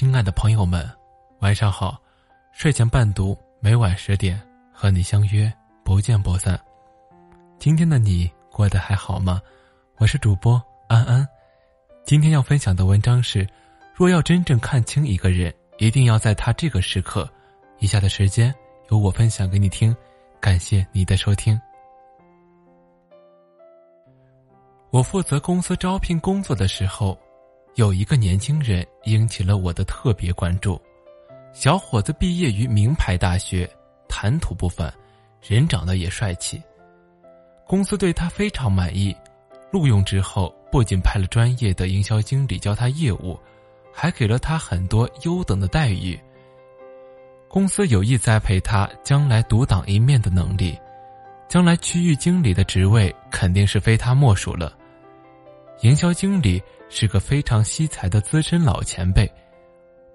亲爱的朋友们，晚上好！睡前伴读，每晚十点和你相约，不见不散。今天的你过得还好吗？我是主播安安。今天要分享的文章是：若要真正看清一个人，一定要在他这个时刻。以下的时间由我分享给你听，感谢你的收听。我负责公司招聘工作的时候。有一个年轻人引起了我的特别关注，小伙子毕业于名牌大学，谈吐不凡，人长得也帅气。公司对他非常满意，录用之后不仅派了专业的营销经理教他业务，还给了他很多优等的待遇。公司有意栽培他将来独当一面的能力，将来区域经理的职位肯定是非他莫属了。营销经理。是个非常惜才的资深老前辈，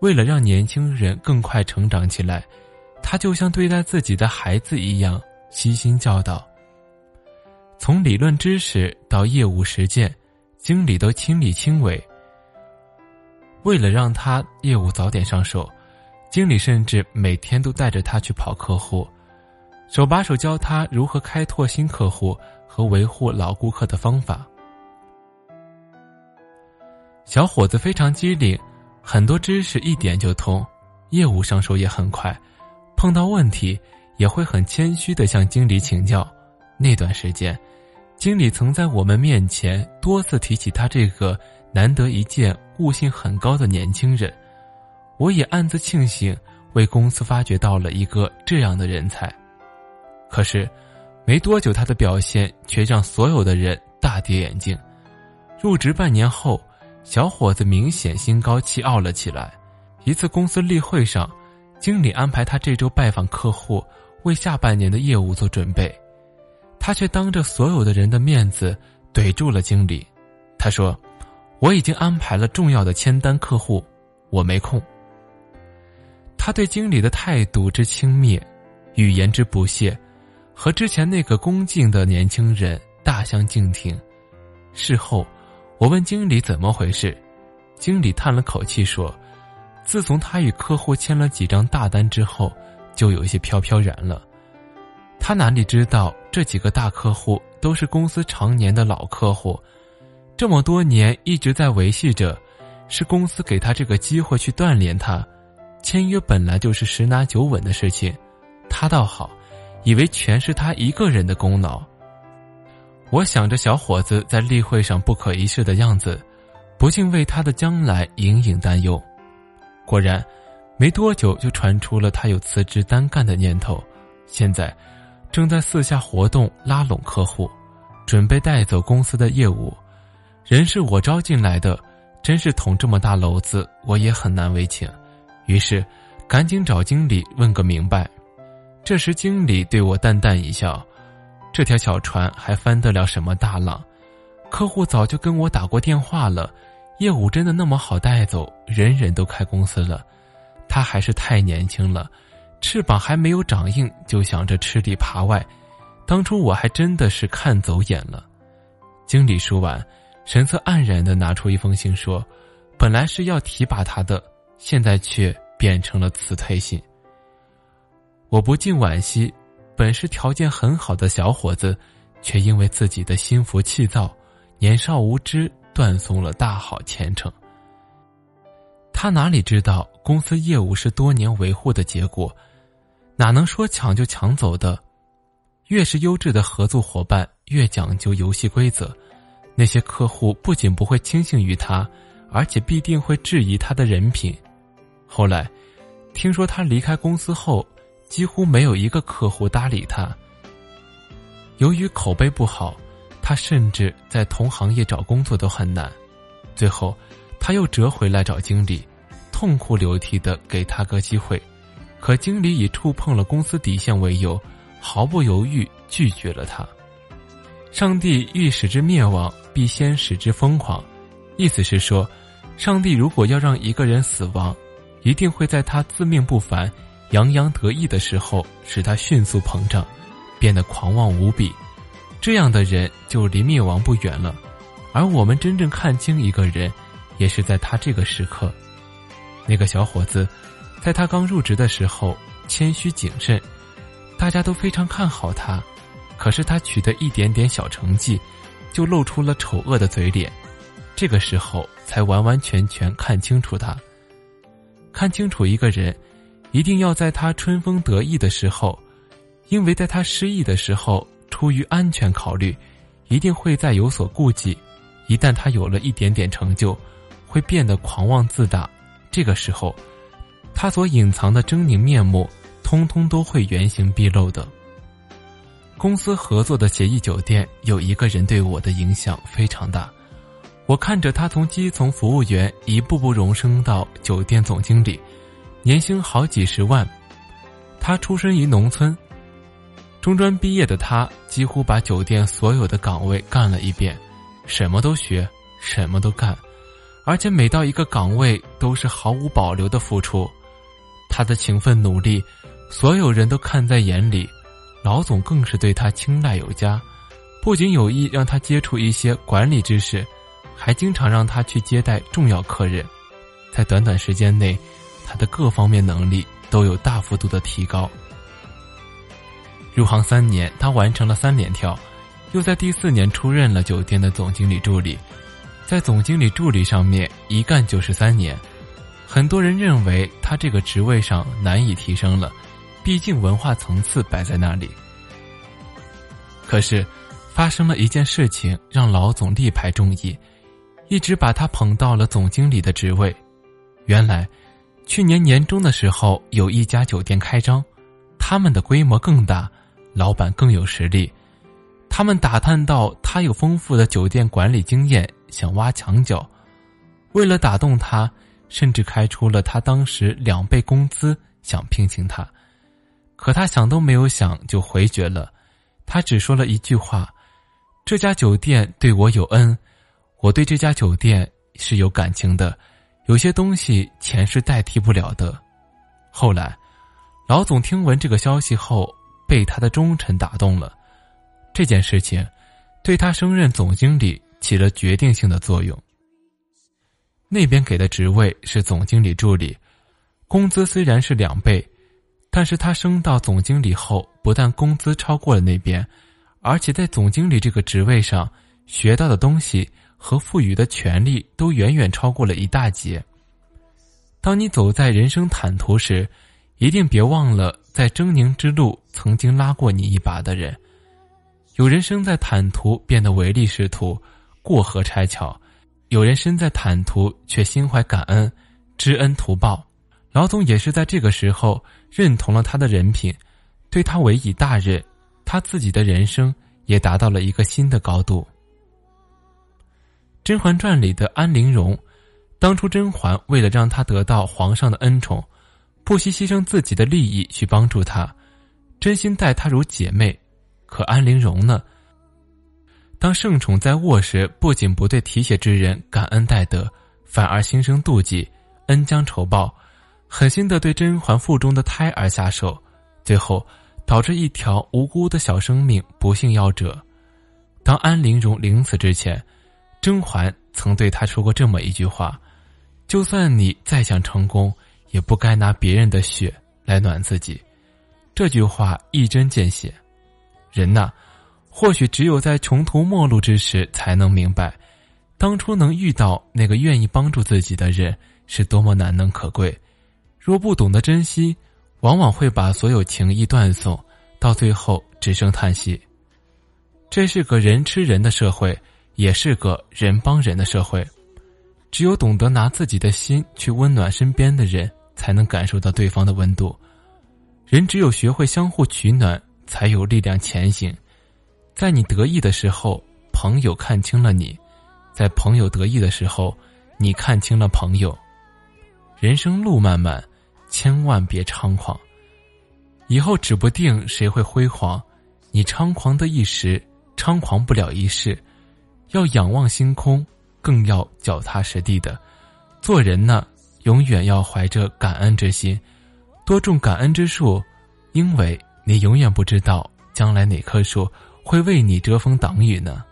为了让年轻人更快成长起来，他就像对待自己的孩子一样悉心教导。从理论知识到业务实践，经理都亲力亲为。为了让他业务早点上手，经理甚至每天都带着他去跑客户，手把手教他如何开拓新客户和维护老顾客的方法。小伙子非常机灵，很多知识一点就通，业务上手也很快，碰到问题也会很谦虚的向经理请教。那段时间，经理曾在我们面前多次提起他这个难得一见、悟性很高的年轻人，我也暗自庆幸为公司发掘到了一个这样的人才。可是，没多久他的表现却让所有的人大跌眼镜。入职半年后。小伙子明显心高气傲了起来。一次公司例会上，经理安排他这周拜访客户，为下半年的业务做准备，他却当着所有的人的面子怼住了经理。他说：“我已经安排了重要的签单客户，我没空。”他对经理的态度之轻蔑，语言之不屑，和之前那个恭敬的年轻人大相径庭。事后。我问经理怎么回事，经理叹了口气说：“自从他与客户签了几张大单之后，就有些飘飘然了。他哪里知道这几个大客户都是公司常年的老客户，这么多年一直在维系着，是公司给他这个机会去锻炼他。签约本来就是十拿九稳的事情，他倒好，以为全是他一个人的功劳。”我想着小伙子在例会上不可一世的样子，不禁为他的将来隐隐担忧。果然，没多久就传出了他有辞职单干的念头。现在，正在四下活动拉拢客户，准备带走公司的业务。人是我招进来的，真是捅这么大娄子，我也很难为情。于是，赶紧找经理问个明白。这时，经理对我淡淡一笑。这条小船还翻得了什么大浪？客户早就跟我打过电话了，业务真的那么好带走？人人都开公司了，他还是太年轻了，翅膀还没有长硬就想着吃里扒外。当初我还真的是看走眼了。经理说完，神色黯然的拿出一封信说：“本来是要提拔他的，现在却变成了辞退信。”我不禁惋惜。本是条件很好的小伙子，却因为自己的心浮气躁、年少无知，断送了大好前程。他哪里知道公司业务是多年维护的结果，哪能说抢就抢走的？越是优质的合作伙伴，越讲究游戏规则。那些客户不仅不会轻信于他，而且必定会质疑他的人品。后来，听说他离开公司后。几乎没有一个客户搭理他。由于口碑不好，他甚至在同行业找工作都很难。最后，他又折回来找经理，痛哭流涕的给他个机会，可经理以触碰了公司底线为由，毫不犹豫拒绝了他。上帝欲使之灭亡，必先使之疯狂，意思是说，上帝如果要让一个人死亡，一定会在他自命不凡。洋洋得意的时候，使他迅速膨胀，变得狂妄无比。这样的人就离灭亡不远了。而我们真正看清一个人，也是在他这个时刻。那个小伙子，在他刚入职的时候谦虚谨慎，大家都非常看好他。可是他取得一点点小成绩，就露出了丑恶的嘴脸。这个时候才完完全全看清楚他。看清楚一个人，一定要在他春风得意的时候，因为在他失意的时候，出于安全考虑，一定会再有所顾忌。一旦他有了一点点成就，会变得狂妄自大。这个时候，他所隐藏的狰狞面目，通通都会原形毕露的。公司合作的协议酒店有一个人对我的影响非常大，我看着他从基层服务员一步步荣升到酒店总经理，年薪好几十万。他出身于农村，中专毕业的他几乎把酒店所有的岗位干了一遍，什么都学，什么都干，而且每到一个岗位都是毫无保留的付出。他的勤奋努力，所有人都看在眼里。老总更是对他青睐有加，不仅有意让他接触一些管理知识，还经常让他去接待重要客人。在短短时间内，他的各方面能力都有大幅度的提高。入行三年，他完成了三连跳，又在第四年出任了酒店的总经理助理，在总经理助理上面一干就是三年。很多人认为他这个职位上难以提升了。毕竟文化层次摆在那里。可是，发生了一件事情，让老总力排众议，一直把他捧到了总经理的职位。原来，去年年中的时候，有一家酒店开张，他们的规模更大，老板更有实力。他们打探到他有丰富的酒店管理经验，想挖墙脚。为了打动他，甚至开出了他当时两倍工资，想聘请他。可他想都没有想就回绝了，他只说了一句话：“这家酒店对我有恩，我对这家酒店是有感情的，有些东西钱是代替不了的。”后来，老总听闻这个消息后，被他的忠诚打动了，这件事情对他升任总经理起了决定性的作用。那边给的职位是总经理助理，工资虽然是两倍。但是他升到总经理后，不但工资超过了那边，而且在总经理这个职位上学到的东西和赋予的权利都远远超过了一大截。当你走在人生坦途时，一定别忘了在狰狞之路曾经拉过你一把的人。有人生在坦途变得唯利是图，过河拆桥；有人身在坦途却心怀感恩，知恩图报。老总也是在这个时候认同了他的人品，对他委以大任，他自己的人生也达到了一个新的高度。《甄嬛传》里的安陵容，当初甄嬛为了让她得到皇上的恩宠，不惜牺牲自己的利益去帮助她，真心待她如姐妹。可安陵容呢？当圣宠在握时，不仅不对提携之人感恩戴德，反而心生妒忌，恩将仇报。狠心的对甄嬛腹中的胎儿下手，最后导致一条无辜的小生命不幸夭折。当安陵容临死之前，甄嬛曾对他说过这么一句话：“就算你再想成功，也不该拿别人的血来暖自己。”这句话一针见血。人呐，或许只有在穷途末路之时，才能明白，当初能遇到那个愿意帮助自己的人，是多么难能可贵。若不懂得珍惜，往往会把所有情谊断送，到最后只剩叹息。这是个人吃人的社会，也是个人帮人的社会。只有懂得拿自己的心去温暖身边的人，才能感受到对方的温度。人只有学会相互取暖，才有力量前行。在你得意的时候，朋友看清了你；在朋友得意的时候，你看清了朋友。人生路漫漫。千万别猖狂，以后指不定谁会辉煌。你猖狂的一时，猖狂不了一世。要仰望星空，更要脚踏实地的做人呢。永远要怀着感恩之心，多种感恩之树，因为你永远不知道将来哪棵树会为你遮风挡雨呢。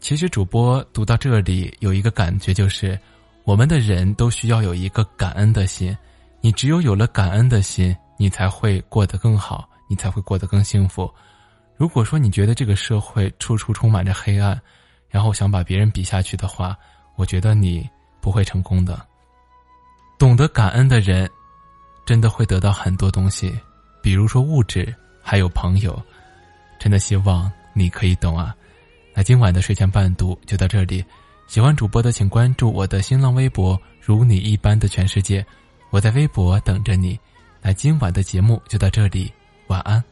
其实，主播读到这里有一个感觉，就是。我们的人都需要有一个感恩的心，你只有有了感恩的心，你才会过得更好，你才会过得更幸福。如果说你觉得这个社会处处充满着黑暗，然后想把别人比下去的话，我觉得你不会成功的。懂得感恩的人，真的会得到很多东西，比如说物质，还有朋友。真的希望你可以懂啊。那今晚的睡前伴读就到这里，喜欢主播的请关注我的新浪微博“如你一般的全世界”，我在微博等着你。那今晚的节目就到这里，晚安。